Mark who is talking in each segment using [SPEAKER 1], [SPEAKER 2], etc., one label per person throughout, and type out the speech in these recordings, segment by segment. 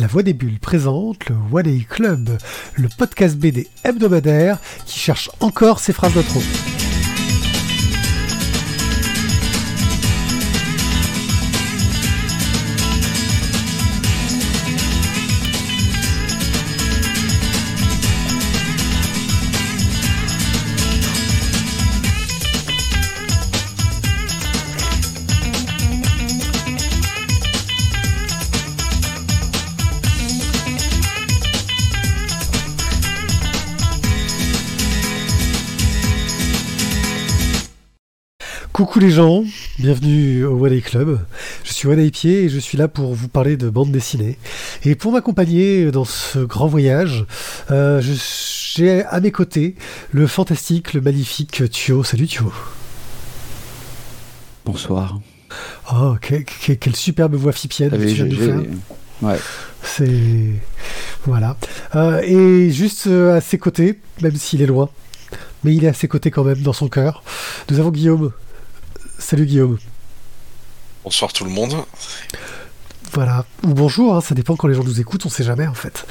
[SPEAKER 1] La Voix des Bulles présente le One Club, le podcast BD hebdomadaire qui cherche encore ses phrases de Coucou les gens, bienvenue au One Day Club. Je suis One Day Pied et je suis là pour vous parler de bande dessinée. Et pour m'accompagner dans ce grand voyage, euh, j'ai à mes côtés le fantastique, le magnifique Thio. Salut Thio.
[SPEAKER 2] Bonsoir.
[SPEAKER 1] Oh, quelle superbe voix fipienne que tu viens de faire.
[SPEAKER 2] Ouais.
[SPEAKER 1] C'est. Voilà. Euh, et juste euh, à ses côtés, même s'il est loin, mais il est à ses côtés quand même, dans son cœur, nous avons Guillaume. Salut Guillaume.
[SPEAKER 3] Bonsoir tout le monde.
[SPEAKER 1] Voilà, ou bonjour, hein, ça dépend quand les gens nous écoutent, on sait jamais en fait.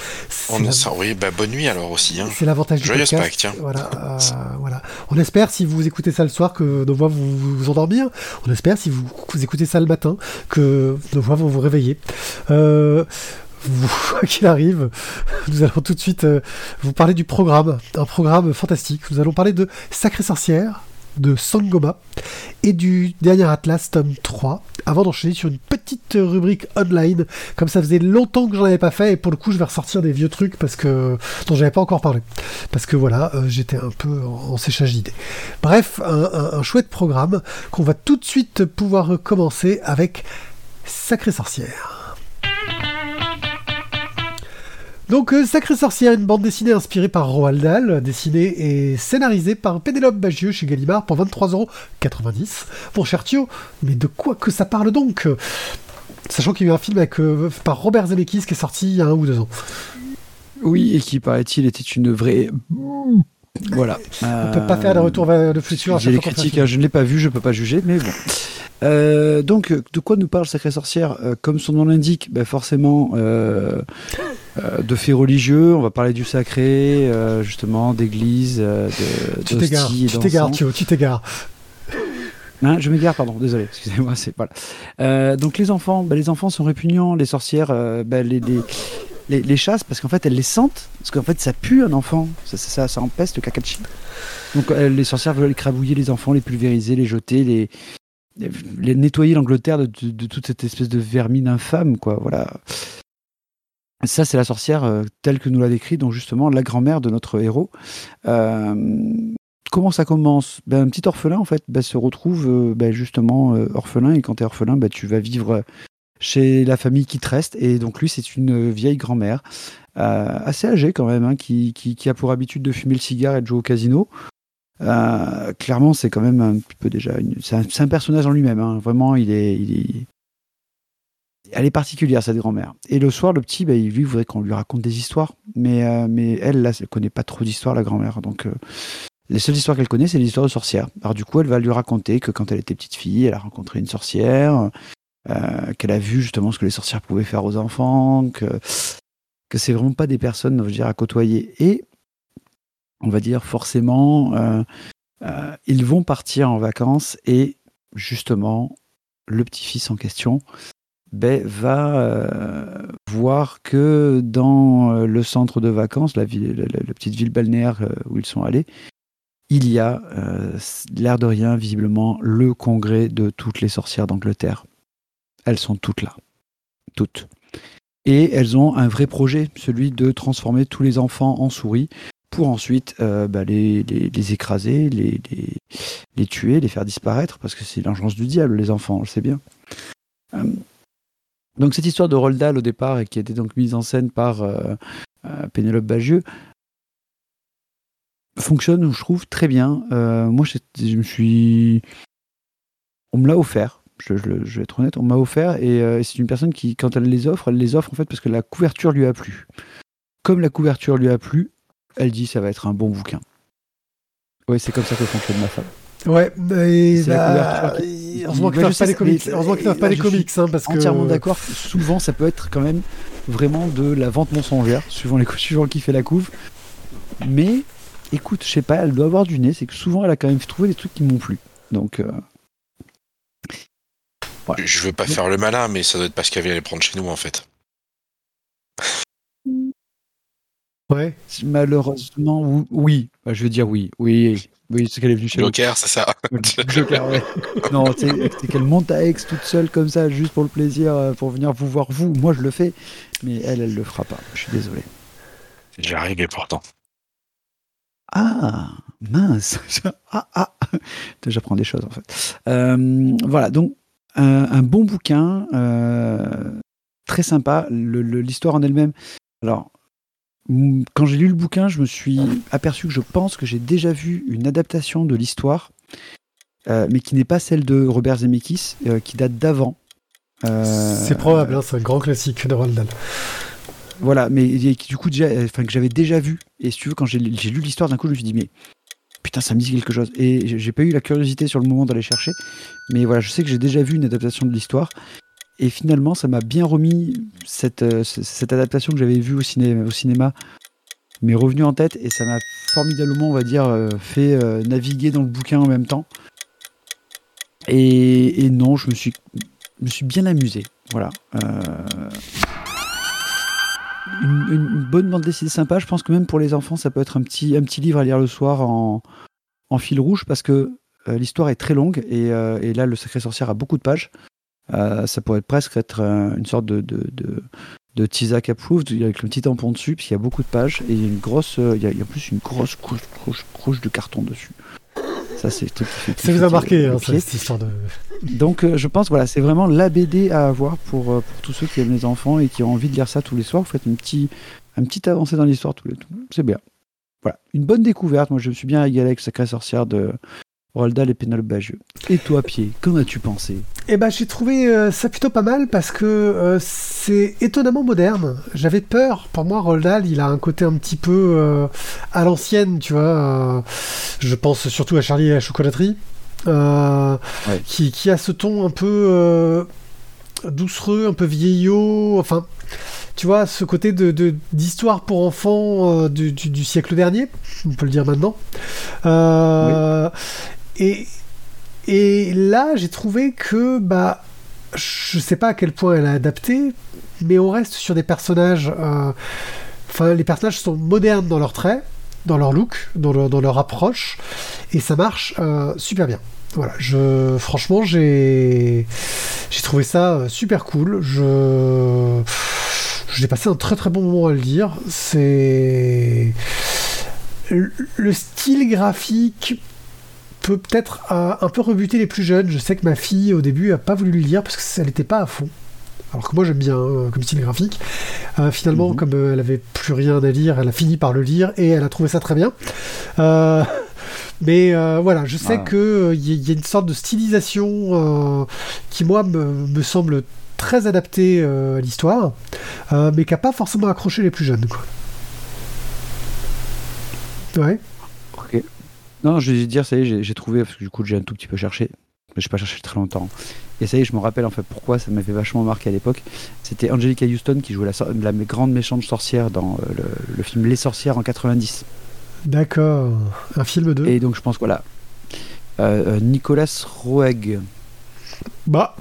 [SPEAKER 3] On la... oui, bah, bonne nuit alors aussi. Hein.
[SPEAKER 1] C'est l'avantage du podcast.
[SPEAKER 3] Tiens.
[SPEAKER 1] Voilà, euh, voilà. On espère si vous écoutez ça le soir que nos voix vous, vous endormir. On espère si vous, vous, écoutez ça le matin que nos voix vont vous réveiller. Euh, quoi qu'il arrive, nous allons tout de suite euh, vous parler du programme, un programme fantastique. Nous allons parler de Sacré Sorcière, de Sangoma et du dernier Atlas tome 3 avant d'enchaîner sur une petite rubrique online. Comme ça faisait longtemps que j'en avais pas fait et pour le coup je vais ressortir des vieux trucs parce que dont j'avais pas encore parlé. Parce que voilà euh, j'étais un peu en, séchage d'idées. Bref un, chouette programme qu'on va tout de suite pouvoir commencer avec Sacré Sorcière donc, euh, Sacré Sorcière, une bande dessinée inspirée par Roald Dahl, dessinée et scénarisée par Pénélope Bagieux chez Gallimard pour 23,90€. Bon, cher Thio, mais de quoi que ça parle donc Sachant qu'il y a eu un film avec, euh, par Robert Zemeckis qui est sorti il y a un ou deux ans.
[SPEAKER 2] Oui, et qui, paraît-il, était une vraie... Voilà.
[SPEAKER 1] On ne peut pas faire de retour vers le futur.
[SPEAKER 2] J'ai les critiques, hein, je ne l'ai pas vu, je ne peux pas juger, mais bon. Euh, donc, de quoi nous parle Sacré Sorcière? Euh, Comme son nom l'indique, ben forcément, euh, euh, de faits religieux. On va parler du sacré, euh, justement, d'église, de
[SPEAKER 1] Tu t'égares, tu t'égares, tu t'égares.
[SPEAKER 2] Hein, je m'égare, pardon, désolé, excusez-moi. C'est voilà. Euh, donc les enfants, ben, les enfants sont répugnants, les sorcières, ben, les, les, les, les, chassent parce qu'en fait elles les sentent, parce qu'en fait ça pue un enfant, ça, ça, ça empeste le caca de chien. Donc les sorcières veulent écrabouiller les enfants, les pulvériser, les jeter, les, les nettoyer l'Angleterre de, de, de, toute cette espèce de vermine infâme, quoi. Voilà. Ça, c'est la sorcière euh, telle que nous l'a décrit, donc justement la grand-mère de notre héros. Euh, comment ça commence? Ben, Un petit orphelin, en fait, ben, se retrouve euh, ben, justement euh, orphelin, et quand tu es orphelin, ben, tu vas vivre chez la famille qui te reste, et donc lui, c'est une vieille grand-mère, assez âgée quand même, hein, qui, qui, qui, a pour habitude de fumer le cigare et de jouer au casino. Clairement, c'est quand même un petit peu déjà. C'est un, un, personnage en lui-même. Hein. Vraiment, il est, il est, Elle est particulière, cette grand-mère. Et le soir, le petit, bah, lui, voudrait qu'on lui raconte des histoires. Mais, euh, mais elle, là, elle connaît pas trop d'histoires, la grand-mère. Donc, euh, les seules histoires qu'elle connaît, c'est les histoires de sorcières. Alors, du coup, elle va lui raconter que quand elle était petite fille, elle a rencontré une sorcière, qu'elle a vu justement ce que les sorcières pouvaient faire aux enfants, que, c'est vraiment pas des personnes, à côtoyer. Et on va dire forcément, euh, euh, ils vont partir en vacances et justement, le petit-fils en question ben, va euh, voir que dans le centre de vacances, la, petite ville balnéaire où ils sont allés, il y a, l'air de rien, visiblement, le congrès de toutes les sorcières d'Angleterre. Elles sont toutes là. Toutes. Et elles ont un vrai projet, celui de transformer tous les enfants en souris pour ensuite euh, bah, les, écraser, les, tuer, les faire disparaître, parce que c'est l'engeance du diable, les enfants, on le sait bien. Euh, donc cette histoire de Roald Dahl au départ, et qui a été donc mise en scène par euh, Pénélope Bagieux, fonctionne, je trouve, très bien. moi, je, me suis... On me l'a offert. Je, vais être honnête, on m'a offert et c'est une personne qui, quand elle les offre, elle les offre en fait parce que la couverture lui a plu. Comme la couverture lui a plu, elle dit ça va être un bon bouquin. Oui, c'est comme ça que fonctionne ma femme.
[SPEAKER 1] Ouais,
[SPEAKER 2] la
[SPEAKER 1] bah,
[SPEAKER 2] qui-
[SPEAKER 1] heureusement qu'ils ne pas les comics.
[SPEAKER 2] mais-
[SPEAKER 1] Heureusement qu'ils ne
[SPEAKER 2] et
[SPEAKER 1] pas les comics, hein, parce que
[SPEAKER 2] Entièrement d'accord. Souvent, ça peut être quand même vraiment de la vente mensongère, suivant, les, suivant qui fait la couve. Mais écoute, je sais pas, elle doit avoir du nez. C'est que souvent, elle a quand même trouvé des trucs qui m'ont plu. Donc, euh, Voilà.
[SPEAKER 3] Je veux pas faire le malin, mais ça doit être parce qu'elle vient les prendre chez nous en fait.
[SPEAKER 1] Ouais.
[SPEAKER 2] malheureusement, ou- oui. Bah, je veux dire oui. Oui, oui, c'est qu'elle est venue chez.
[SPEAKER 3] Joker, c'est ça.
[SPEAKER 2] Joker, ouais. Non, c'est qu'elle monte à Aix toute seule comme ça, juste pour le plaisir, euh, pour venir vous voir vous. Moi, je le fais, mais elle, elle le fera pas. Je suis désolé.
[SPEAKER 3] J'ai arrivé pourtant.
[SPEAKER 2] Ah, mince. ah, ah. J'apprends des choses en fait. Euh, voilà, donc un, un bon bouquin, euh, très sympa. L'histoire en elle-même. Alors, quand j'ai lu le bouquin, je me suis aperçu que je pense que j'ai déjà vu une adaptation de l'histoire, euh, mais qui n'est pas celle de Robert Zemeckis, euh, qui date d'avant. Euh,
[SPEAKER 1] C'est probable, hein, c'est un grand classique de Roald Dahl.
[SPEAKER 2] Voilà, mais du coup, déjà, que j'avais déjà vu. Et si tu veux, quand j'ai lu l'histoire d'un coup, je me suis dit, mais putain, ça me dit quelque chose. Et j'ai pas eu la curiosité sur le moment d'aller chercher. Mais voilà, je sais que j'ai déjà vu une adaptation de l'histoire. Et finalement, ça m'a bien remis cette, euh, adaptation que j'avais vue au, ciné, au cinéma, m'est revenue en tête. Et ça m'a formidablement, on va dire, euh, fait euh, naviguer dans le bouquin en même temps. Et, non, je me suis, me suis bien amusé. Voilà. Une, bonne bande dessinée sympa. Je pense que même pour les enfants, ça peut être un petit, livre à lire le soir en, en fil rouge parce que l'histoire est très longue et, et là, le Sacré Sorcière a beaucoup de pages. Euh, ça pourrait presque être euh, une sorte de, de, de, de Tizak approved avec le petit tampon dessus, parce qu'il y a beaucoup de pages et il y a une grosse, euh, il y a, il y a en plus une grosse couche, couche, couche de carton dessus. Ça, c'est
[SPEAKER 1] Ça vous a marqué, hein, ça, cette histoire de.
[SPEAKER 2] Donc euh, je pense voilà, c'est vraiment la BD à avoir pour, pour tous ceux qui aiment les enfants et qui ont envie de lire ça tous les soirs. Vous faites une petite un petit avancée dans l'histoire tous les. C'est bien. Voilà, une bonne découverte. Moi, je me suis bien régalé avec Sacrée Sorcière de Roald Dahl et Pénélope Bagieux. Et toi, Pied, qu'en as-tu pensé?
[SPEAKER 1] Eh ben, j'ai trouvé euh, ça plutôt pas mal parce que euh, c'est étonnamment moderne. J'avais peur. Pour moi, Roald Dahl, il a un côté un petit peu euh, à l'ancienne, tu vois. je pense surtout à Charlie et la chocolaterie,
[SPEAKER 2] Ouais.
[SPEAKER 1] qui, qui a ce ton un peu doucereux, un peu vieillot. Enfin, tu vois, ce côté de d'histoire pour enfants euh, du, du- du siècle dernier, on peut le dire maintenant. Euh, Et là, j'ai trouvé que, bah, je sais pas à quel point elle a adapté, mais on reste sur des personnages. euh, les personnages sont modernes dans leurs traits, dans leur look, dans leur, approche, et ça marche euh, super bien. Voilà, je, franchement, j'ai, trouvé ça euh, super cool. Je, j'ai passé un très très bon moment à le lire. C'est le style graphique peut peut-être euh, un peu rebuter les plus jeunes. Je sais que ma fille au début a pas voulu le lire parce que elle n'était pas à fond. Alors que moi j'aime bien hein, comme style graphique. Euh, finalement,
[SPEAKER 2] Mhm.
[SPEAKER 1] comme euh, elle avait plus rien à lire, elle a fini par le lire et elle a trouvé ça très bien. Euh, mais voilà, je sais
[SPEAKER 2] Ah.
[SPEAKER 1] que qu'il y, a une sorte de stylisation qui moi me, me semble très adaptée à l'histoire, mais qui n'a pas forcément accroché les plus jeunes. Quoi. Ouais.
[SPEAKER 2] Non, je vais dire, ça y est, j'ai- trouvé, parce que du coup, j'ai un tout petit peu cherché. Mais j'ai pas cherché très longtemps. Et ça y est, je me rappelle en fait pourquoi ça m'avait vachement marqué à l'époque. C'était Angelica Houston qui jouait la, grande méchante sorcière dans euh, le, le film Les Sorcières en 90.
[SPEAKER 1] D'accord. Un film de.
[SPEAKER 2] Et donc, je pense, voilà. Euh, euh, Nicolas Roeg.
[SPEAKER 1] Bah.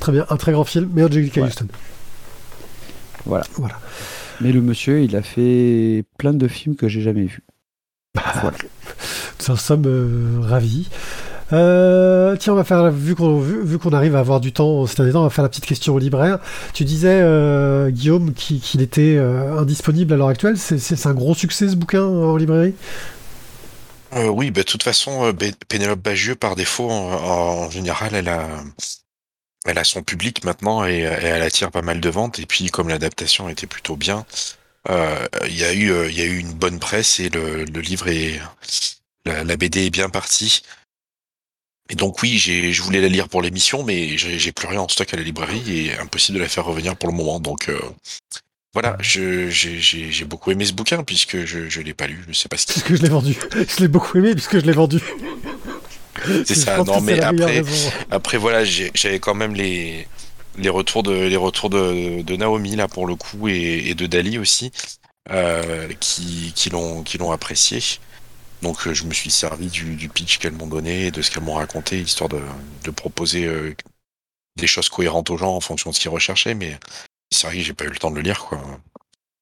[SPEAKER 1] Très bien, un très grand film, mais Angelica
[SPEAKER 2] Ouais.
[SPEAKER 1] Houston.
[SPEAKER 2] Voilà.
[SPEAKER 1] Voilà.
[SPEAKER 2] Mais le monsieur, il a fait plein de films que j'ai jamais vus. Voilà.
[SPEAKER 1] Nous en sommes euh, ravis. Euh, tiens, on va faire, vu qu'on vu, qu'on arrive à avoir du temps derniers temps, on va faire la petite question au libraire. Tu disais, euh, Guillaume, qui- qu'il était euh, indisponible à l'heure actuelle. C'est- un gros succès ce bouquin en librairie?
[SPEAKER 3] Euh, oui, bah, de toute façon, euh, Pénélope Bagieux, par défaut, en, général, elle a, elle a son public maintenant et, elle attire pas mal de ventes. Et puis, comme l'adaptation était plutôt bien, euh, il y a eu, euh, y a eu une bonne presse et le livre est, la, la BD est bien partie. Et donc oui, j'ai, je voulais la lire pour l'émission, mais j'ai, plus rien en stock à la librairie et impossible de la faire revenir pour le moment. Donc euh, voilà, je, j'ai, j'ai, j'ai beaucoup aimé ce bouquin puisque je, je l'ai pas lu, je sais pas ce qu'il
[SPEAKER 1] Puisque je l'ai vendu. Je l'ai beaucoup aimé puisque je l'ai vendu.
[SPEAKER 3] C'est ça. Non,
[SPEAKER 1] que
[SPEAKER 3] mais après, après voilà, j'ai- j'avais quand même les les retours de les retours de, de Naomi là pour le coup et, et de Dali aussi euh, qui qui l'ont qui l'ont apprécié. Donc euh, je me suis servi du, pitch qu'elles m'ont donné de ce qu'elles m'ont raconté histoire de, proposer euh, des choses cohérentes aux gens en fonction de ce qu'ils recherchaient. Mais c'est vrai que j'ai pas eu le temps de le lire quoi.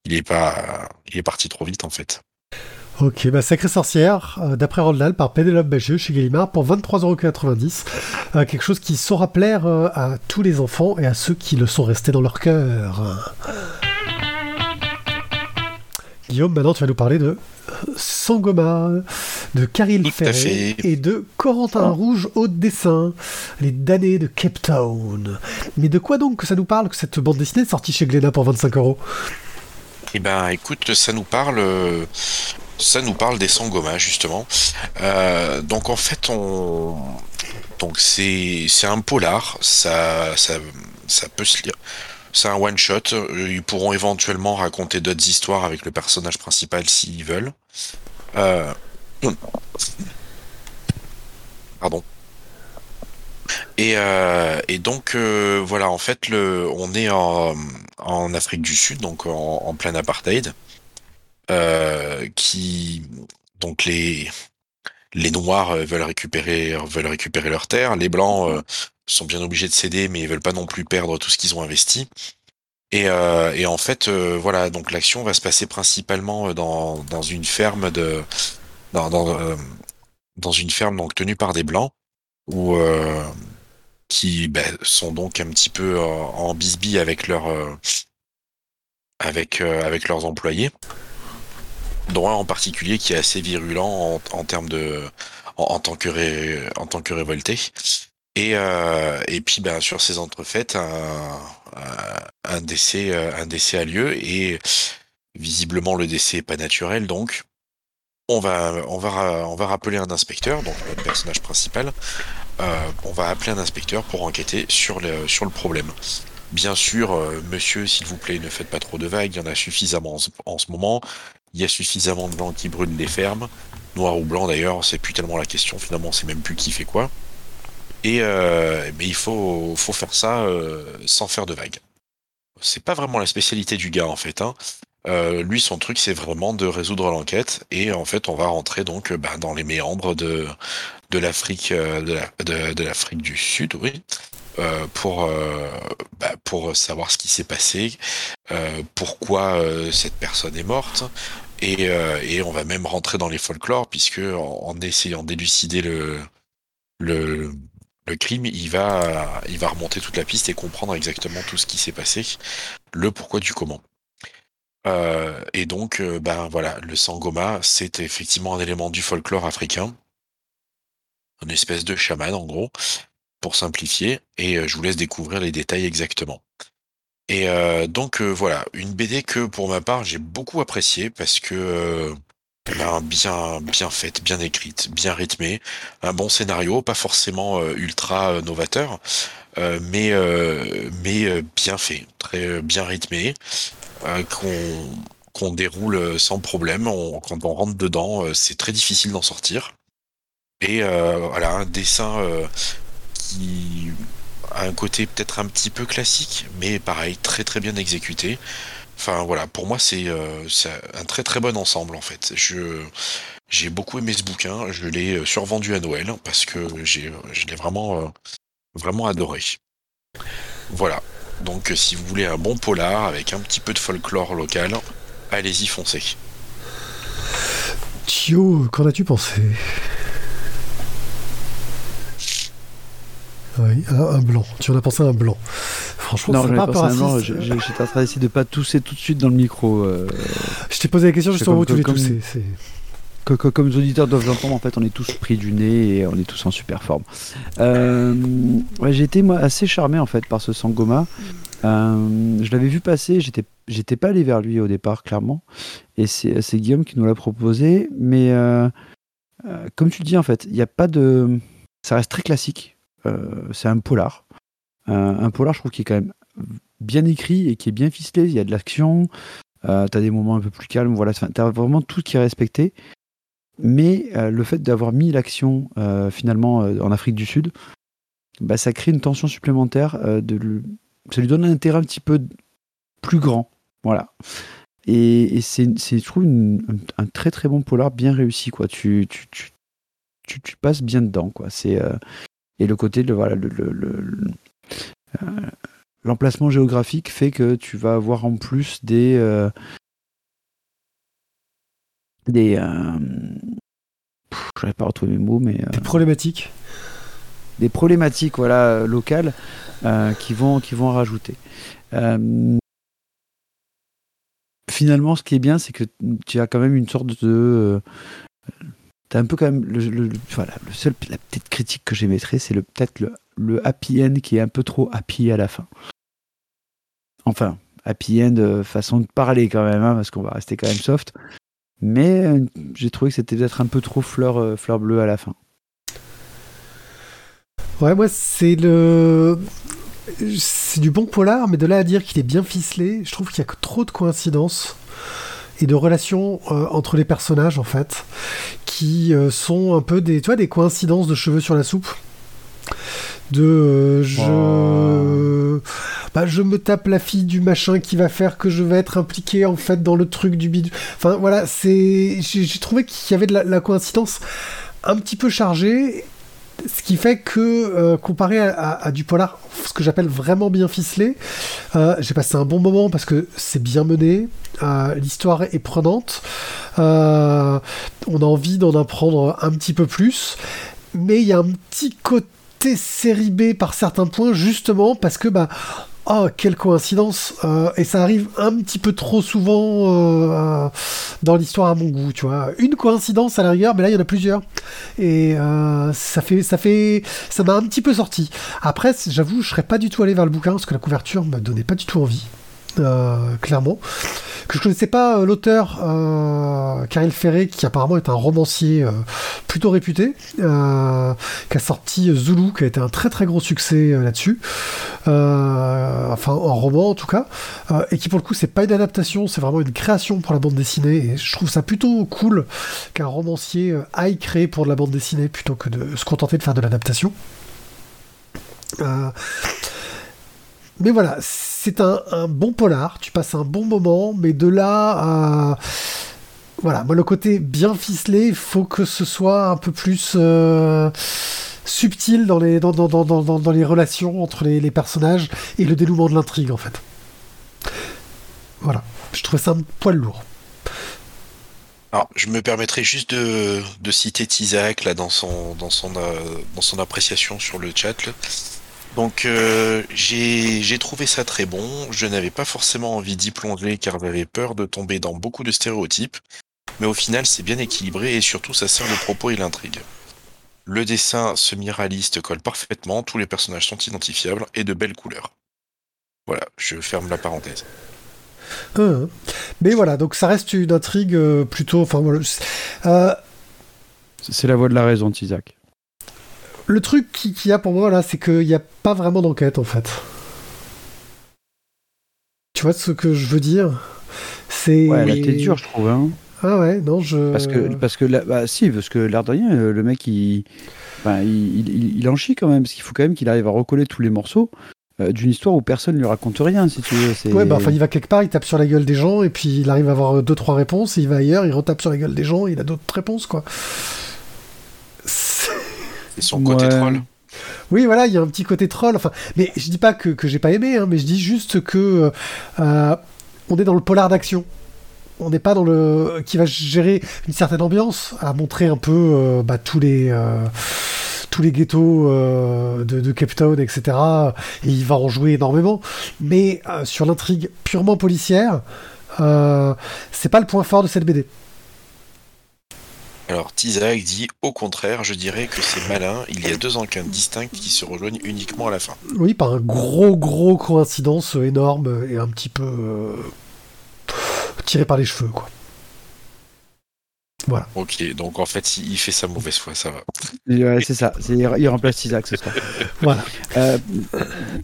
[SPEAKER 3] Il est pas il est parti trop vite en fait.
[SPEAKER 1] Ok, bah Sacrée Sorcière, euh, d'après Randall, par Pénélope Bagieux chez Gallimard, pour 23,90€. Euh, quelque chose qui saura plaire à tous les enfants et à ceux qui le sont restés dans leur cœur. Guillaume, maintenant tu vas nous parler de Sangoma, de Caril Ferré et de Corentin Rouge au dessin, les damnés de Cape Town. Mais de quoi donc que ça nous parle que cette bande dessinée est sortie chez Glénat pour 25 euros?
[SPEAKER 3] Eh ben, écoute, ça nous parle, euh, ça nous parle des Sangoma justement. Euh, donc en fait, on, donc c'est c'est un polar, ça ça ça peut se lire. C'est un one shot. Ils pourront éventuellement raconter d'autres histoires avec le personnage principal s'ils veulent. Euh, Pardon. Et, euh, et donc euh, voilà, en fait, le, on est en, en Afrique du Sud, donc en, plein apartheid, euh, qui donc les les Noirs euh, veulent récupérer veulent récupérer leurs terres, les Blancs euh, sont bien obligés de céder, mais ils veulent pas non plus perdre tout ce qu'ils ont investi. Et, euh, et en fait, euh, voilà, donc l'action va se passer principalement euh, dans, dans une ferme de dans, dans, euh, dans une ferme donc tenue par des blancs où euh, qui ben, sont donc un petit peu en, en bisbille avec leurs euh, avec euh, avec leurs employés dont un en particulier qui est assez virulent en, en termes de en, en tant que ré- en tant que révolté et euh, et puis ben sur ces entrefaites un, décès euh, un décès a lieu et visiblement le décès est pas naturel donc on va on va on va rappeler un inspecteur donc le personnage principal euh, on va appeler un inspecteur pour enquêter sur le sur le problème Bien sûr, monsieur, s'il vous plaît, ne faites pas trop de vagues, il y en a suffisamment en ce, en ce moment. Il y a suffisamment de gens qui brûlent les fermes. Noir ou blanc d'ailleurs, c'est plus tellement la question, finalement, c'est même plus qui fait quoi. Euh, mais il faut, faut faire ça euh, sans faire de vagues. C'est pas vraiment la spécialité du gars en fait. Hein. Euh, lui, son truc, c'est vraiment de résoudre l'enquête. Et en fait, on va rentrer donc bah, dans les méandres de, de l'Afrique de la- de- de l'Afrique du Sud, oui, pour bah, pour savoir ce qui s'est passé, pourquoi cette personne est morte, et, et on va même rentrer dans les folklores puisque en, essayant d'élucider le le crime, il va il va remonter toute la piste et comprendre exactement tout ce qui s'est passé, le pourquoi du comment. Euh, et donc, euh, ben voilà, le sangoma, c'est effectivement un élément du folklore africain, une espèce de chaman en gros, pour simplifier, et euh, je vous laisse découvrir les détails exactement. Et donc voilà, une BD que pour ma part j'ai beaucoup appréciée parce que ben, bien bien faite, bien écrite, bien rythmée, un bon scénario, pas forcément euh, ultra euh, novateur, euh, mais mais bien fait, très bien rythmé, qu'on qu'on déroule sans problème. Quand on rentre dedans, c'est très difficile d'en sortir. Et euh, voilà, un dessin qui a un côté peut-être un petit peu classique, mais pareil, très très bien exécuté. Enfin voilà, pour moi c'est euh, c'est un très très bon ensemble en fait. Je j'ai beaucoup aimé ce bouquin, je l'ai euh, survendu à Noël parce que je l'ai vraiment euh, vraiment adoré. Voilà. Donc si vous voulez un bon polar avec un petit peu de folklore local, allez-y foncez.
[SPEAKER 1] Thio, qu'en as-tu pensé? Oui, un, un blanc. Tu en as pensé à un blanc. Franchement, c'est pas
[SPEAKER 2] j'ai- j'étais en train d'essayer de pas tousser tout de suite dans le micro. euh,
[SPEAKER 1] Je t'ai posé la question justement où tu
[SPEAKER 2] que- que- comme les auditeurs doivent l'entendre, en fait, on est tous pris du nez et on est tous en super forme. Euh, ouais, j'ai été moi assez charmé en fait par ce Sangoma. Euh, je l'avais vu passer, j'étais j'étais pas allé vers lui au départ clairement, et c'est Guillaume qui nous l'a proposé. Mais euh, comme tu le dis en fait, il n'y a pas de, ça reste très classique. Euh, c'est un polar, un, polar je trouve qui est quand même bien écrit et qui est bien ficelé. Il y a de l'action, euh, t'as des moments un peu plus calmes, voilà, t'as vraiment tout qui est respecté. mais le fait d'avoir mis l'action finalement en Afrique du Sud, bah, ça crée une tension supplémentaire. de, ça lui donne un intérêt un petit peu plus grand. Voilà. Et, c'est, je trouve, un très très bon polar bien réussi. Quoi. Tu, tu, tu, tu, passes bien dedans. Quoi. C'est, et le côté de voilà, le, le, l'emplacement géographique fait que tu vas avoir en plus des euh, des euh, je pas retrouver mes mots mais
[SPEAKER 1] euh, des problématiques.
[SPEAKER 2] des problématiques voilà locales qui vont qui vont rajouter. Finalement ce qui est bien c'est que tu as quand même une sorte de tu as un peu quand même le, voilà le seul la petite critique que j'émettrais c'est le peut-être le le happy end qui est un peu trop happy à la fin. Enfin, happy end, euh, façon de parler quand même, hein, parce qu'on va rester quand même soft. Mais euh, j'ai trouvé que c'était peut-être un peu trop fleur, euh, fleur bleue à la fin.
[SPEAKER 1] Ouais, moi, c'est le. C'est du bon polar, mais de là à dire qu'il est bien ficelé, je trouve qu'il y a trop de coïncidences et de relations entre les personnages, en fait, qui sont un peu des, tu vois, des coïncidences de cheveux sur la soupe de euh, je oh. bah, je me tape la fille du machin qui va faire que je vais être impliqué en fait dans le truc du bidou enfin voilà c'est j'ai trouvé qu'il y avait de la, coïncidence un petit peu chargée ce qui fait que euh, comparé à, du polar ce que j'appelle vraiment bien ficelé euh, j'ai passé un bon moment parce que c'est bien mené l'histoire est prenante on a envie d'en apprendre un petit peu plus mais il y a un petit côté série B par certains points, justement parce que, bah, oh, quelle coïncidence euh, Et ça arrive un petit peu trop souvent euh, dans l'histoire à mon goût, tu vois. Une coïncidence à la rigueur, mais là, il y en a plusieurs. Et euh, ça fait... ça fait... ça m'a un petit peu sorti. Après, j'avoue, je serais pas du tout allé vers le bouquin, parce que la couverture me donnait pas du tout envie. Clairement. Que je connaissais pas euh, l'auteur euh, Ferré, qui apparemment est un romancier euh, plutôt réputé, qui a sorti Zulu, qui a été un très très gros succès là-dessus, enfin en roman en tout cas, et qui pour le coup c'est pas une adaptation, c'est vraiment une création pour la bande dessinée, et je trouve ça plutôt cool qu'un romancier aille créer pour de la bande dessinée plutôt que de se contenter de faire de l'adaptation. Mais voilà, c'est un, bon polar, tu passes un bon moment, mais de là à... Voilà, moi le côté bien ficelé, il faut que ce soit un peu plus euh, subtil dans les, dans, dans, les relations entre les, personnages et le dénouement de l'intrigue en fait. Voilà, je trouvais ça un poil lourd.
[SPEAKER 3] Alors, je me permettrai juste de, citer Tizak là dans son dans son euh, dans son appréciation sur le chat. Donc euh, j'ai trouvé ça très bon. Je n'avais pas forcément envie d'y plonger car j'avais peur de tomber dans beaucoup de stéréotypes. Mais au final, c'est bien équilibré et surtout ça sert le propos et l'intrigue. Le dessin semi-réaliste colle parfaitement, tous les personnages sont identifiables et de belles couleurs. Voilà, je ferme la parenthèse.
[SPEAKER 1] Euh, mais voilà, donc ça reste une intrigue euh, plutôt. Enfin,
[SPEAKER 2] c'est la voix de la raison, Isaac
[SPEAKER 1] le truc qu'il y a pour moi là, c'est qu'il n'y a pas vraiment d'enquête en fait. Tu vois ce que je veux dire?
[SPEAKER 2] C'est. Ouais, là t'es dur, je trouve. Hein.
[SPEAKER 1] Ah ouais, non, je.
[SPEAKER 2] Parce que, parce que bah, si, parce que l'air de rien, euh, le mec, il, bah, il, il, en chie quand même, parce qu'il faut quand même qu'il arrive à recoller tous les morceaux. Euh, d'une histoire où personne ne lui raconte rien, si tu veux.
[SPEAKER 1] Ouais, bah enfin, il va quelque part, il tape sur la gueule des gens, et puis il arrive à avoir deux, trois réponses, il va ailleurs, il retape sur la gueule des gens, et il a d'autres réponses, quoi
[SPEAKER 3] son côté troll.
[SPEAKER 1] Oui, voilà, il y a un petit côté troll. Enfin, mais je dis pas que, que j'ai pas aimé, hein, mais je dis juste que euh, on est dans le polar d'action. On n'est pas dans le qui va gérer une certaine ambiance, à montrer un peu euh, bah, tous les euh, tous les ghettos de, de, Cape Town, etc. Et il va en jouer énormément. Mais sur l'intrigue purement policière, c'est pas le point fort de cette BD.
[SPEAKER 3] Alors Tizak dit au contraire, je dirais que c'est malin, il y a deux enquêtes distinctes qui se rejoignent uniquement à la fin.
[SPEAKER 1] Oui, par un gros gros coïncidence énorme et un petit peu euh, tiré par les cheveux quoi. Voilà.
[SPEAKER 3] Ok, donc en fait, il fait sa mauvaise foi, ça va.
[SPEAKER 2] Ouais, c'est ça, c'est- il remplace Isaac ce soir.
[SPEAKER 1] Voilà.
[SPEAKER 2] Euh,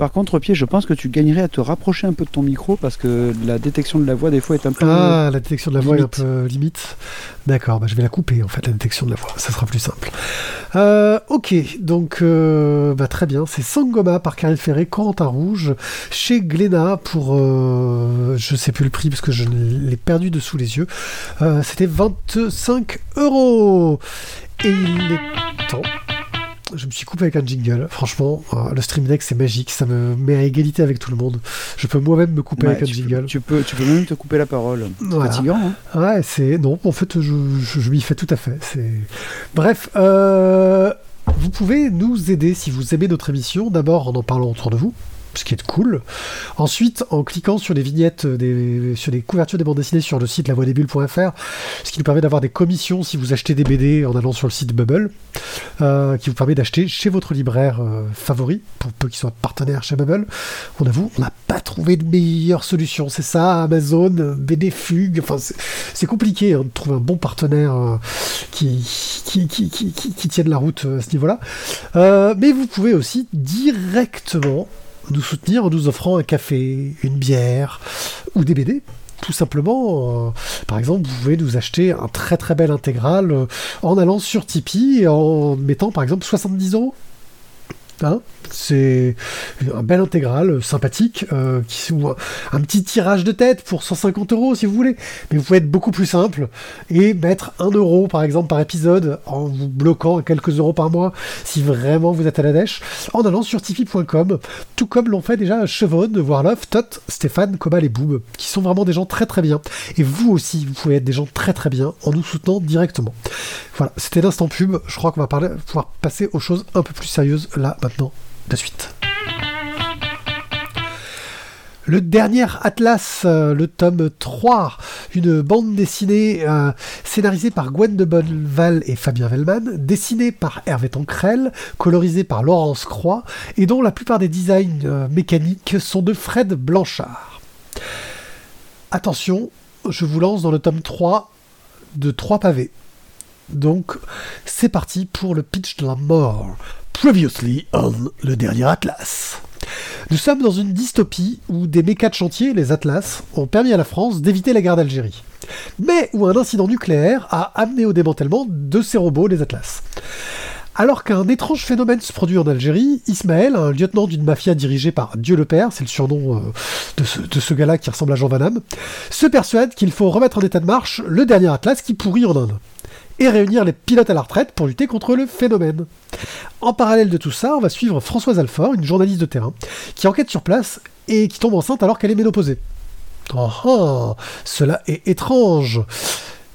[SPEAKER 2] par contre, Pied, je pense que tu gagnerais à te rapprocher un peu de ton micro parce que la détection de la voix, des fois, est un peu.
[SPEAKER 1] Ah, la détection de la voix est un peu limite. D'accord, bah, je vais la couper en fait, la détection de la voix. Ça sera plus simple. Euh, ok, donc euh, bah, très bien. C'est Sangoma par Karine Ferré, Corentin Rouge, chez Glénat pour. euh, je sais plus le prix parce que je l'ai perdu de sous les yeux. Euh, C'était 25 euros. Et il est temps. Je me suis coupé avec un jingle. Franchement, euh, le Stream Deck c'est magique. Ça me met à égalité avec tout le monde. Je peux moi-même me couper
[SPEAKER 2] Ouais,
[SPEAKER 1] avec un
[SPEAKER 2] tu,
[SPEAKER 1] jingle.
[SPEAKER 2] peux, tu, peux, tu peux même te couper la parole.
[SPEAKER 1] Voilà.
[SPEAKER 2] Fatigant, hein
[SPEAKER 1] Ouais, c'est. Non, en fait, je, je, je m'y fais tout à fait. C'est... Bref, euh, vous pouvez nous aider si vous aimez notre émission, d'abord en en parlant autour de vous. Ce qui est cool. Ensuite, en cliquant sur les vignettes, sur les couvertures des bandes dessinées sur le site lavoidesbulles.fr, ce qui nous permet d'avoir des commissions si vous achetez des BD en allant sur le site Bubble, euh, qui vous permet d'acheter chez votre libraire euh, favori, pour peu qu'il soit partenaire chez Bubble. On avoue, on n'a pas trouvé de meilleure solution. C'est ça, Amazon, BD Fugue, enfin, c'est, compliqué hein, de trouver un bon partenaire euh, qui, tienne la route à ce niveau-là. Mais vous pouvez aussi directement nous soutenir en nous offrant un café, une bière ou des BD. Tout simplement, euh, par exemple, vous pouvez nous acheter un très très bel intégral euh, en allant sur Tipeee et en mettant par exemple 70 euros. Hein c'est un bel intégral euh, sympathique, euh, qui, un, petit tirage de tête pour 150 euros si vous voulez. Mais vous pouvez être beaucoup plus simple et mettre 1 euro par exemple par épisode en vous bloquant à quelques euros par mois si vraiment vous êtes à la dèche en allant sur tipeee.com, tout comme l'ont fait déjà Chevon, Warlove, Tot, Stéphane, Cobal et Boob, qui sont vraiment des gens très très bien. Et vous aussi, vous pouvez être des gens très très bien en nous soutenant directement. Voilà, c'était l'instant pub. Je crois qu'on va pouvoir passer aux choses un peu plus sérieuses là maintenant, de suite. Le dernier Atlas, euh, le tome 3, une bande dessinée euh, scénarisée par Gwen de Bonneval et Fabien Vellman, dessinée par Hervé Tancrel, colorisée par Laurence Croix, et dont la plupart des designs euh, mécaniques sont de Fred Blanchard. Attention, je vous lance dans le tome 3 de 3 pavés. Donc, c'est parti pour le pitch de la mort. Previously on le dernier Atlas. Nous sommes dans une dystopie où des mécas de chantier, les Atlas, ont permis à la France d'éviter la guerre d'Algérie. Mais où un incident nucléaire a amené au démantèlement de ces robots, les Atlas. Alors qu'un étrange phénomène se produit en Algérie, Ismaël, un lieutenant d'une mafia dirigée par Dieu le Père, c'est le surnom euh, de ce, de ce gars-là qui ressemble à Jean Van Damme, se persuade qu'il faut remettre en état de marche le dernier Atlas qui pourrit en Inde et réunir les pilotes à la retraite pour lutter contre le phénomène. En parallèle de tout ça, on va suivre Françoise Alfort, une journaliste de terrain, qui enquête sur place et qui tombe enceinte alors qu'elle est ménopausée. Oh, oh, cela est étrange.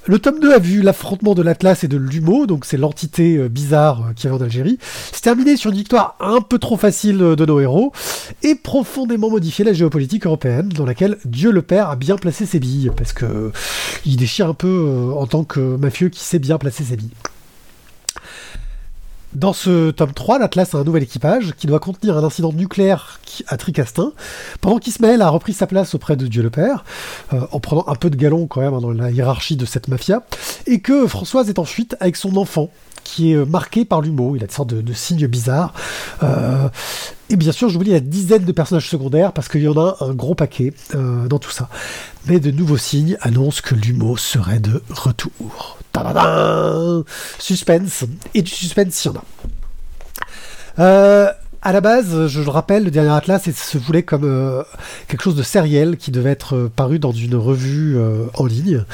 [SPEAKER 1] Le tome 2 a vu l'affrontement de l'Atlas et de l'Humo, donc c'est l'entité euh, bizarre euh, qu'il y avait en Algérie, se terminer sur une victoire un peu trop facile euh, de nos héros, et profondément modifier la géopolitique européenne, dans laquelle Dieu le Père a bien placé ses billes, parce que il déchire un peu en tant que mafieux qui sait bien placer ses billes. Dans ce tome 3, l'Atlas a un nouvel équipage qui doit contenir un incident nucléaire à Tricastin, pendant qu'Ismaël a repris sa place auprès de Dieu le Père, euh, en prenant un peu de galon quand même hein, dans la hiérarchie de cette mafia, et que Françoise est en fuite avec son enfant, qui est euh, marqué par l'humour, il a des sortes de, signes bizarres. Euh, et bien sûr, j'oublie la dizaine de personnages secondaires, parce qu'il y en a un gros paquet dans tout ça. Mais de nouveaux signes annoncent que l'humour serait de retour. Suspense. Et du suspense, il y en a. Euh, à la base, je le rappelle, le dernier Atlas se voulait comme euh, quelque chose de sériel qui devait être euh, paru dans une revue euh, en ligne.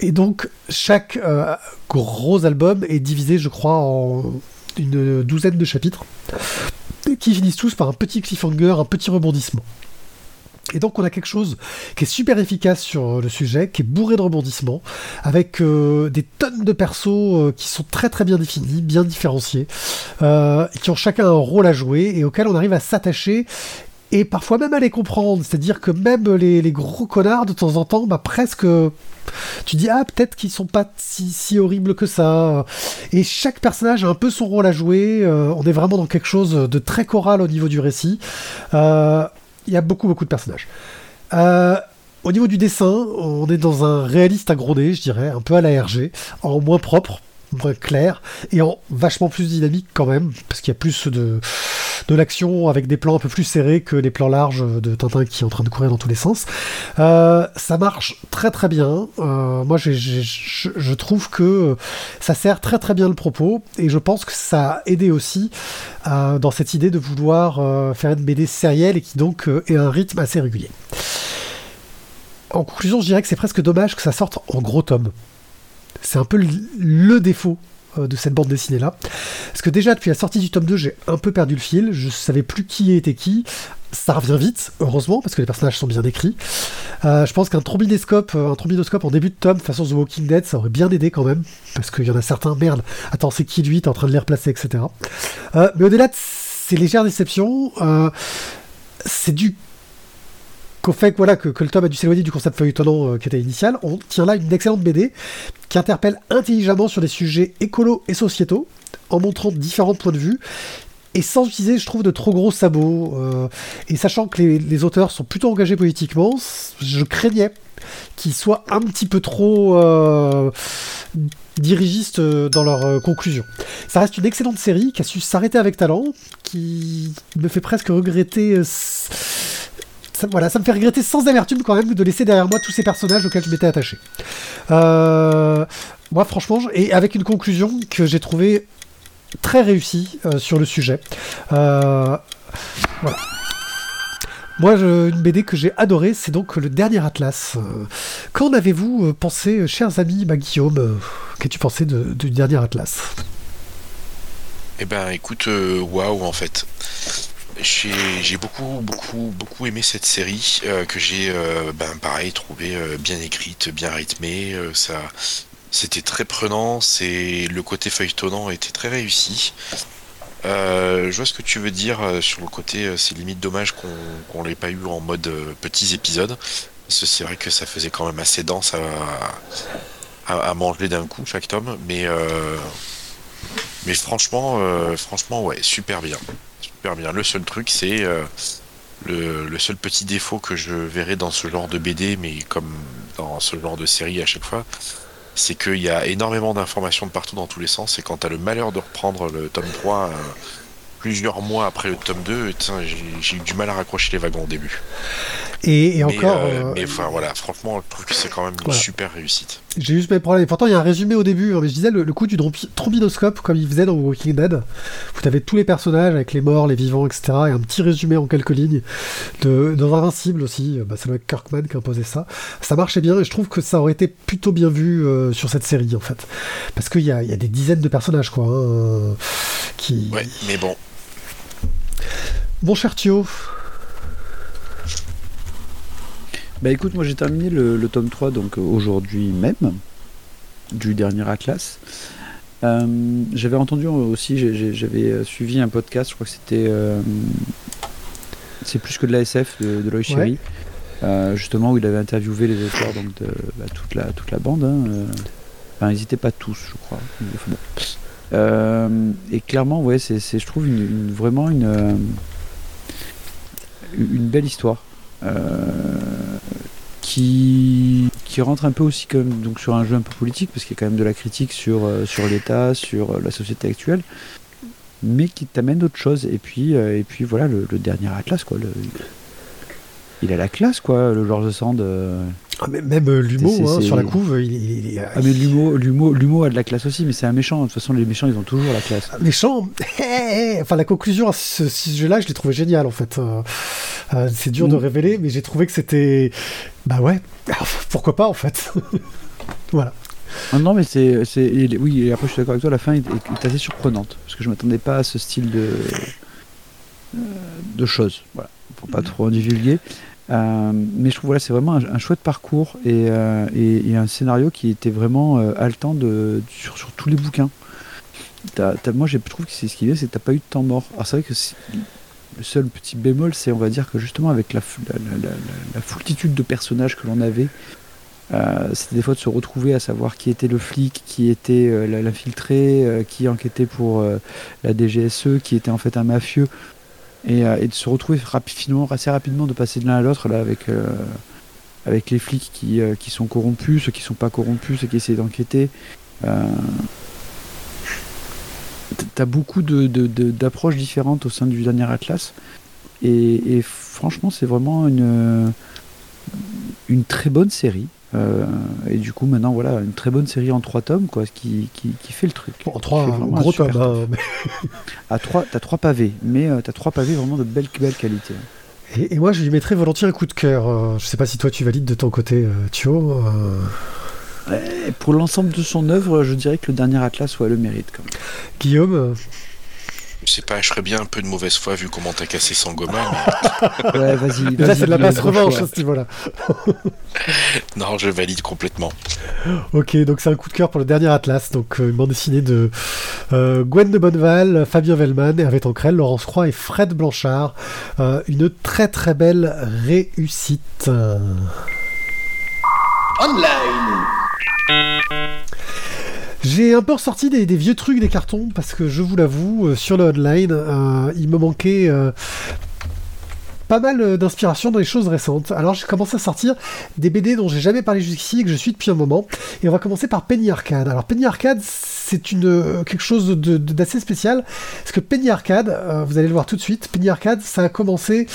[SPEAKER 1] Et donc, chaque gros album est divisé, je crois, en une douzaine de chapitres qui finissent tous par un petit cliffhanger, un petit rebondissement. Et donc on a quelque chose qui est super efficace sur le sujet, qui est bourré de rebondissements, avec euh, des tonnes de persos euh, qui sont très très bien définis, bien différenciés, euh, qui ont chacun un rôle à jouer et auxquels on arrive à s'attacher et parfois même à les comprendre. C'est-à-dire que même les, gros connards de temps en temps, bah presque tu dis ah peut-être qu'ils sont pas si, si horribles que ça et chaque personnage a un peu son rôle à jouer. Euh, on est vraiment dans quelque chose de très choral au niveau du récit. Euh, il y a beaucoup beaucoup de personnages. Euh, au niveau du dessin, on est dans un réaliste agrodé, je dirais, un peu à la RG, en moins propre, clair, et en vachement plus dynamique quand même, parce qu'il y a plus de, de l'action avec des plans un peu plus serrés que les plans larges de Tintin qui est en train de courir dans tous les sens. Euh, ça marche très très bien. Euh, moi, je je trouve que ça sert très très bien le propos, et je pense que ça a aidé aussi euh, dans cette idée de vouloir faire une BD sérielle et qui donc ait un rythme assez régulier. En conclusion, je dirais que c'est presque dommage que ça sorte en gros tome. C'est un peu le, défaut euh, de cette bande dessinée là. Parce que déjà, depuis la sortie du tome 2, j'ai un peu perdu le fil. Je savais plus qui était qui. Ça revient vite, heureusement, parce que les personnages sont bien écrits. Euh, je pense qu'un trombinoscope, euh, un trombinoscope en début de tome, façon The Walking Dead, ça aurait bien aidé quand même. Parce qu'il y en a certains, merde, attends, c'est qui lui, t'es en train de les replacer, etc. Mais au-delà de ces légères déceptions, c'est du qu'au fait voilà, que, le tome a dû s'éloigner du concept feuilletonnant euh, qui était initial, on tient là une excellente BD qui interpelle intelligemment sur des sujets écolos et sociétaux, en montrant différents points de vue, et sans utiliser, je trouve, de trop gros sabots. euh, et sachant que les, auteurs sont plutôt engagés politiquement, je craignais qu'ils soient un petit peu trop euh, dirigistes dans leur euh, conclusion. Ça reste une excellente série qui a su s'arrêter avec talent, qui me fait presque regretter. Ça, voilà, ça me fait regretter sans amertume quand même de laisser derrière moi tous ces personnages auxquels je m'étais attaché. Euh, moi, franchement, et avec une conclusion que j'ai trouvée très réussie euh, sur le sujet. Euh, voilà. Moi, je- une BD que j'ai adorée, c'est donc le dernier Atlas. Qu'en avez-vous pensé, chers amis, bah, Guillaume Qu'as-tu pensé de- du dernier Atlas?
[SPEAKER 3] Eh ben, écoute, waouh, en fait. J'ai beaucoup, beaucoup, beaucoup aimé cette série euh, que j'ai, euh, ben, pareil, trouvé euh, bien écrite, bien rythmée. ça, c'était très prenant. C'est le côté feuilletonnant était très réussi. Je vois ce que tu veux dire sur le côté. c'est limite dommage qu'on qu'on l'ait pas eu en mode petits épisodes. C'est vrai que ça faisait quand même assez dense à, à, à manger d'un coup chaque tome, mais. Mais franchement, franchement, ouais, super bien. Bien. Le seul truc, c'est euh, le, seul petit défaut que je verrais dans ce genre de BD, mais comme dans ce genre de série à chaque fois, c'est qu'il y a énormément d'informations de partout dans tous les sens, et quand tu le malheur de reprendre le tome 3 euh, plusieurs mois après le tome 2, putain, j'ai j'ai eu du mal à raccrocher les wagons au début.
[SPEAKER 1] Et, et
[SPEAKER 3] Mais,
[SPEAKER 1] encore,
[SPEAKER 3] euh,
[SPEAKER 1] euh,
[SPEAKER 3] mais enfin voilà, franchement, je trouve que c'est quand même une
[SPEAKER 1] Voilà.
[SPEAKER 3] super réussite.
[SPEAKER 1] j'ai juste mes problèmes. Pourtant, il y a un résumé au début. hein, mais je disais, le, le coup du trombinoscope, comme il faisait dans Walking Dead, vous avez tous les personnages avec les morts, les vivants, etc. Et un petit résumé en quelques lignes de, dans Invincible aussi. euh, Bah, c'est le mec Kirkman qui a imposé ça. Ça marchait bien et je trouve que ça aurait été plutôt bien vu euh, sur cette série, en fait. Parce qu'il y a, il y a des dizaines de personnages, quoi. hein, qui...
[SPEAKER 3] Ouais, mais bon,
[SPEAKER 1] Bon, cher Thio,
[SPEAKER 2] Bah écoute, moi j'ai terminé le, le tome 3 donc euh, aujourd'hui même du dernier Atlas. Euh, j'avais entendu aussi, j'avais euh, suivi un podcast, je crois que c'était euh, c'est plus que de la SF de, de Loïc
[SPEAKER 1] Ouais.
[SPEAKER 2] Euh, justement où il avait interviewé les auteurs donc de bah, toute la toute la bande. hein. Enfin, ils n'étaient pas tous, je crois. mais enfin, bon. Et clairement, ouais, c'est je trouve une, une- vraiment une une belle histoire. Euh, qui, rentre un peu aussi comme donc sur un jeu un peu politique parce qu'il y a quand même de la critique sur, euh, sur l'État, sur euh, la société actuelle, mais qui t'amène d'autres choses. Et puis, euh, et puis voilà, le, le dernier Atlas, quoi. Le, il a la classe, quoi, le George Sand. euh.
[SPEAKER 1] Ah, mais même euh,
[SPEAKER 2] C'est-
[SPEAKER 1] hein, sur la couve, il, il- il-
[SPEAKER 2] Ah, mais l'humour, l'humour, l'humour a de la classe aussi, mais c'est un méchant. De toute façon, les méchants, ils ont toujours la classe.
[SPEAKER 1] méchant. Eh, eh, enfin, la conclusion à ce sujet-là, je l'ai trouvé génial en fait. Euh, euh, c'est dur de
[SPEAKER 2] Mm.
[SPEAKER 1] révéler, mais j'ai trouvé que c'était. Bah ouais, pourquoi pas en fait. voilà.
[SPEAKER 2] Ah non, mais c'est, oui, et après je suis d'accord avec toi, la fin est, est assez surprenante parce que je m'attendais pas à ce style de, de choses. Voilà, faut pas trop en divulguer. Euh, mais je trouve voilà, c'est vraiment un, chouette parcours et, euh, et, et un scénario qui était vraiment euh, haletant sur, sur tous les bouquins. Moi, je trouve que c'est ce qui est, c'est que t'as pas eu de temps mort. Alors c'est vrai que le seul petit bémol, c'est on va dire que justement avec la, la, foultitude de personnages que l'on avait, c'était des fois de se retrouver à savoir qui était le flic, qui était l'infiltré, qui enquêtait pour la DGSE, qui était en fait un mafieux, et, euh, et de se retrouver rapi- finalement assez rapidement de passer de l'un à l'autre là avec euh, avec les flics qui, qui sont corrompus, ceux qui sont pas corrompus, ceux qui essaient d'enquêter. T'as beaucoup d'approches de, différentes au sein du dernier Atlas. Et, franchement, c'est vraiment une, une très bonne série. Euh, et du coup, maintenant, voilà, une très bonne série en trois tomes, quoi, qui, qui, fait le truc.
[SPEAKER 1] en trois gros tomes. Hein,
[SPEAKER 2] à trois, t'as trois pavés, mais euh, t'as trois pavés vraiment de belle, belle qualité.
[SPEAKER 1] Et, moi, je lui mettrais volontiers un coup de cœur. Euh, je sais pas si toi, tu valides de ton côté, Thio.
[SPEAKER 2] pour l'ensemble de son œuvre, je dirais que le dernier Atlas, ouais, le mérite. Quand même.
[SPEAKER 1] Guillaume
[SPEAKER 3] je sais pas, je serais bien un peu de mauvaise foi vu comment t'as cassé Sangoma.
[SPEAKER 2] Mais... ouais, vas-y.
[SPEAKER 1] là, c'est de la basse revanche à ce niveau-là.
[SPEAKER 3] non, je valide complètement.
[SPEAKER 1] Ok, donc c'est un coup de cœur pour le dernier Atlas. Donc, euh, une bande dessinée de euh, Gwen de Bonneval, Fabien Vellman, Hervé Tancrel, Laurence Croix et Fred Blanchard. Euh, une très très belle réussite. Online j'ai un peu ressorti des, vieux trucs des cartons parce que je vous l'avoue, euh, sur le online, euh, il me manquait euh, pas mal d'inspiration dans les choses récentes. Alors j'ai commencé à sortir des BD dont j'ai jamais parlé jusqu'ici et que je suis depuis un moment. Et on va commencer par Penny Arcade. Alors Penny Arcade, c'est quelque chose d'assez spécial parce que Penny Arcade, vous allez le voir tout de suite. Penny Arcade, ça a commencé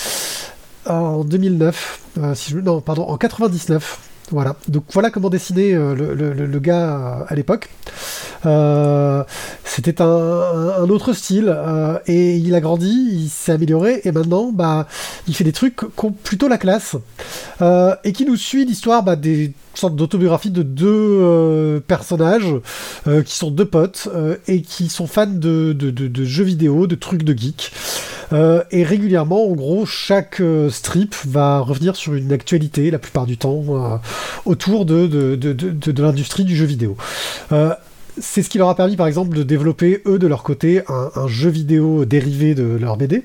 [SPEAKER 1] en 2009, si je, non pardon, en 99. Voilà, donc voilà comment dessiner euh, le, gars euh, à l'époque. Euh, c'était un, autre style et il a grandi, il s'est amélioré et maintenant bah, il fait des trucs qui ont plutôt la classe et qui nous suit l'histoire bah, des sortes d'autobiographie de deux personnages qui sont deux potes et qui sont fans de, de, jeux vidéo, de trucs de geek. Euh, et régulièrement, en gros, chaque euh, strip va revenir sur une actualité, la plupart du temps, euh, autour de, de, de, de l'industrie du jeu vidéo c'est ce qui leur a permis par exemple de développer eux de leur côté un, jeu vidéo dérivé de leur BD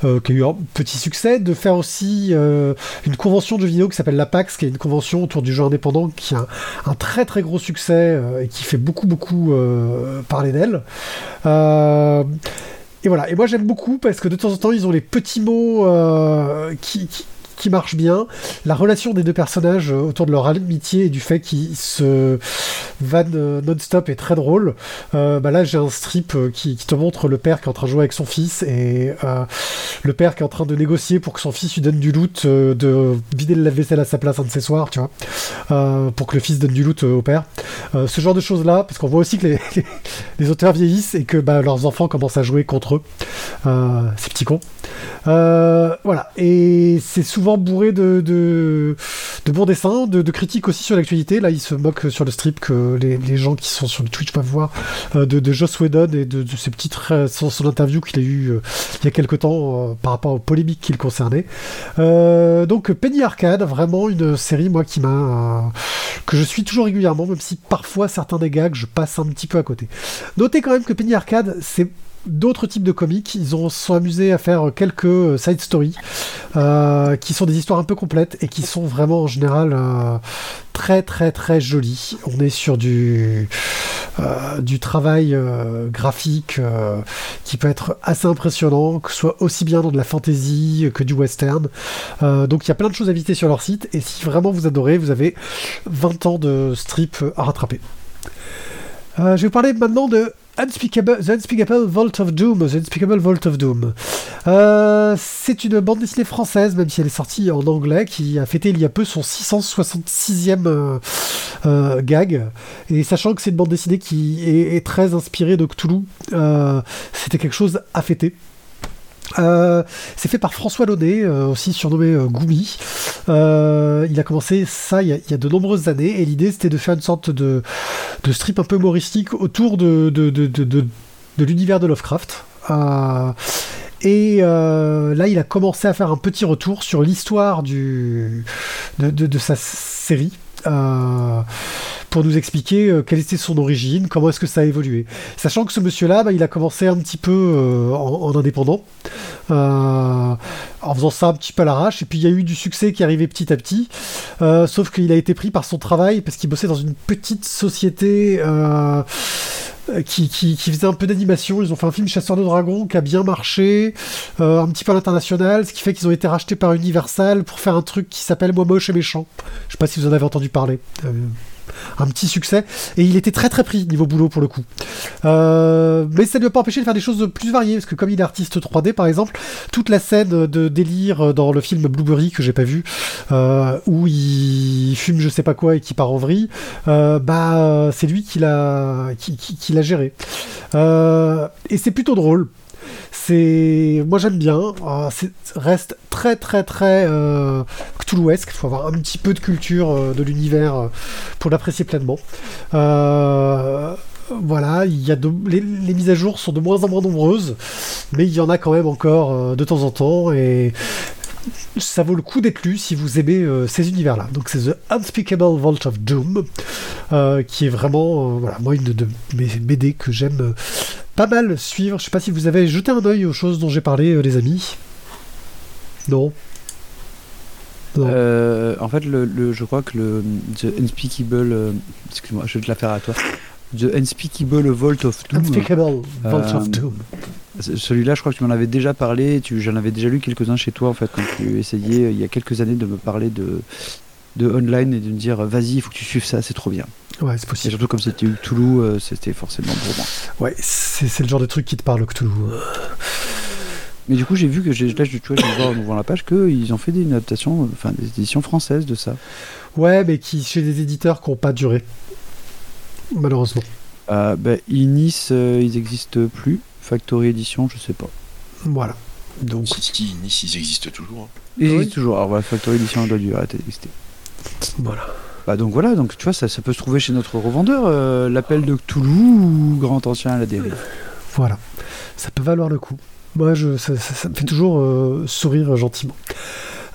[SPEAKER 1] qui a eu un petit succès, de faire aussi une convention de jeux vidéo qui s'appelle la PAX, qui est une convention autour du jeu indépendant qui a un, très très gros succès et qui fait beaucoup beaucoup parler d'elle. Et voilà. Et moi j'aime beaucoup parce que de temps en temps ils ont les petits mots euh, qui, qui marche bien. La relation des deux personnages euh, autour de leur amitié et du fait qu'ils se vannent euh, non-stop est très drôle. Euh, bah là, j'ai un strip qui, te montre le père qui est en train de jouer avec son fils et le père qui est en train de négocier pour que son fils lui donne du loot, de vider le lave-vaisselle à sa place un de ses soirs, tu vois, pour que le fils donne du loot au père. ce genre de choses-là, parce qu'on voit aussi que les, auteurs vieillissent et que bah, leurs enfants commencent à jouer contre eux, ces petits cons. voilà, et c'est souvent bourré de, de, bons dessins, de, critiques aussi sur l'actualité. Là, il se moque sur le strip que les, gens qui sont sur Twitch peuvent voir euh, de, Joss Whedon et de, ses petites son, son interview qu'il a eu euh, il y a quelque temps euh, par rapport aux polémiques qui le concernaient. donc Penny Arcade, vraiment une série moi qui m'a que je suis toujours régulièrement, même si parfois certains des gags je passe un petit peu à côté. Notez quand même que Penny Arcade c'est d'autres types de comics. Ils ont, sont amusés à faire quelques euh, side stories euh, qui sont des histoires un peu complètes et qui sont vraiment en général euh, très très très jolies. On est sur du, du travail graphique qui peut être assez impressionnant, que ce soit aussi bien dans de la fantasy que du western. donc il y a plein de choses à visiter sur leur site et si vraiment vous adorez, vous avez 20 ans de strip à rattraper. je vais vous parler maintenant de Unspeakable, The Unspeakable Vault of Doom, The Unspeakable Vault of Doom. Euh, c'est une bande dessinée française, même si elle est sortie en anglais, qui a fêté il y a peu son 666e euh, euh, gag. Et sachant que c'est une bande dessinée qui est, est très inspirée de Cthulhu, c'était quelque chose à fêter. Euh, c'est fait par François Launay, euh, aussi surnommé euh, Goumi. il a commencé ça il y a, de nombreuses années et l'idée c'était de faire une sorte de, strip un peu humoristique autour de, l'univers de Lovecraft. et là, il a commencé à faire un petit retour sur l'histoire de, sa série pour nous expliquer euh, quelle était son origine, comment est-ce que ça a évolué. Sachant que ce monsieur-là, bah, il a commencé un petit peu euh, en, indépendant, euh, en faisant ça un petit peu à l'arrache, et puis il y a eu du succès qui arrivait petit à petit, sauf qu'il a été pris par son travail, parce qu'il bossait dans une petite société qui, faisait un peu d'animation. Ils ont fait un film Chasseur de dragons qui a bien marché, un petit peu à l'international, ce qui fait qu'ils ont été rachetés par Universal pour faire un truc qui s'appelle Moi moche et méchant. Je sais pas si vous en avez entendu parler. Un petit succès et il était très très pris niveau boulot pour le coup. Euh, mais ça ne lui a pas empêché de faire des choses plus variées parce que comme il est artiste 3D par exemple, toute la scène de délire dans le film Blueberry que j'ai pas vu euh, où il fume je sais pas quoi et qui part en vrille, euh, bah c'est lui qui l'a qui, l'a géré. Et c'est plutôt drôle. C'est, moi j'aime bien. C'est reste très très très euh, Cthulhuesque. Il faut avoir un petit peu de culture euh, de l'univers euh, pour l'apprécier pleinement. Euh, voilà, il y a les, les mises à jour sont de moins en moins nombreuses, mais il y en a quand même encore de temps en temps et ça vaut le coup d'être lu si vous aimez euh, ces univers-là. Donc c'est The Unspeakable Vault of Doom, euh, qui est vraiment, euh, voilà, moi une de, mes BD que j'aime pas mal suivre. Je sais pas si vous avez jeté un œil aux choses dont j'ai parlé, les amis. Non. Non.
[SPEAKER 2] Euh, en fait, le, le- je crois que le The Unspeakable, euh, excuse-moi, je vais te la faire à toi. The Unspeakable Vault of Doom.
[SPEAKER 1] Unspeakable Vault
[SPEAKER 2] Euh,
[SPEAKER 1] of Doom.
[SPEAKER 2] Celui-là, je crois que tu m'en avais déjà parlé. Tu, j'en avais déjà lu quelques-uns chez toi en fait quand tu essayais euh, il y a quelques années de me parler de de online et de me dire vas-y, il faut que tu suives ça, c'est trop bien.
[SPEAKER 1] Ouais, c'est
[SPEAKER 2] Et
[SPEAKER 1] possible.
[SPEAKER 2] surtout comme c'était Toulouse, euh, c'était forcément pour moi.
[SPEAKER 1] Ouais, c'est c'est le genre de truc qui te parle, Cthulhu.
[SPEAKER 2] Mais du coup, j'ai vu que j'ai, là, je- tu vois, je voir en ouvrant la page qu'ils ont fait des, une adaptation, euh, enfin des éditions françaises de ça.
[SPEAKER 1] Ouais, mais qui chez des éditeurs qui n'ont pas duré. Malheureusement.
[SPEAKER 2] Euh, bah, Inis, euh, ils n'existent plus. Factory Edition, je sais pas.
[SPEAKER 1] Voilà. Donc,
[SPEAKER 3] Si, si, Nice, ils existent toujours. hein.
[SPEAKER 2] Ils
[SPEAKER 1] Ah oui.
[SPEAKER 2] existent toujours. Alors voilà, Factory Edition doit dû arrêter d'exister.
[SPEAKER 1] voilà.
[SPEAKER 2] Bah donc voilà, donc tu vois, ça, ça peut se trouver chez notre revendeur. euh, L'appel de Cthulhu ou Grand Ancien à la dérive.
[SPEAKER 1] Voilà. Ça peut valoir le coup. Moi, je, ça, ça- ça me fait toujours euh, sourire gentiment.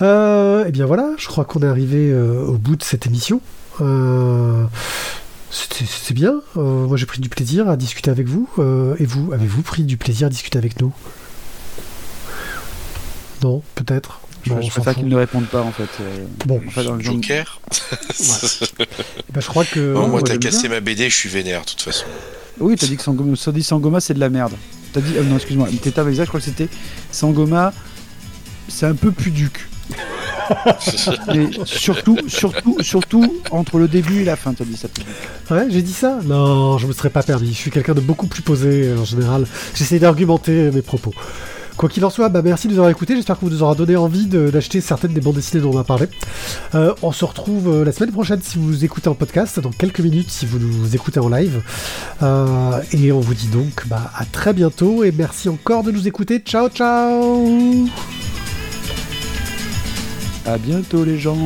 [SPEAKER 1] Euh, et bien voilà, je crois qu'on est arrivé euh, au bout de cette émission. C'était c'était bien. Euh, moi, j'ai pris du plaisir à discuter avec vous. Euh, et vous, avez-vous pris du plaisir à discuter avec nous? Non, peut-être.
[SPEAKER 2] Je,
[SPEAKER 1] Bon,
[SPEAKER 2] je préfère qu'ils ne répondent pas en fait. euh,
[SPEAKER 1] Bon,
[SPEAKER 2] en fait, dans le genre-
[SPEAKER 3] Joker?
[SPEAKER 1] Eh ben, je crois que.
[SPEAKER 3] Non,
[SPEAKER 2] Ouais,
[SPEAKER 3] moi, t'as cassé
[SPEAKER 2] bien.
[SPEAKER 3] ma BD, je suis vénère, de toute façon.
[SPEAKER 2] Oui, t'as dit que Sangoma, ça dit Sangoma, c'est de la merde. T'as dit, euh, non, excuse-moi, t'étais avec ça, je crois que c'était Sangoma, c'est un peu puduc. Surtout, surtout, surtout entre le début et la fin, t'as dit ça.
[SPEAKER 1] Ouais, j'ai dit ça Non, je me serais pas permis. Je suis quelqu'un de beaucoup plus posé euh, en général. J'essaie d'argumenter euh, mes propos. Quoi qu'il en soit, bah merci de nous avoir écoutés. J'espère que vous nous aura donné envie d'acheter certaines des bandes dessinées dont on a parlé. Euh, on se retrouve la semaine prochaine si vous écoutez en podcast, dans quelques minutes si vous nous écoutez en live. Et on vous dit donc bah, à très bientôt et merci encore de nous écouter. Ciao, ciao
[SPEAKER 2] À bientôt les gens.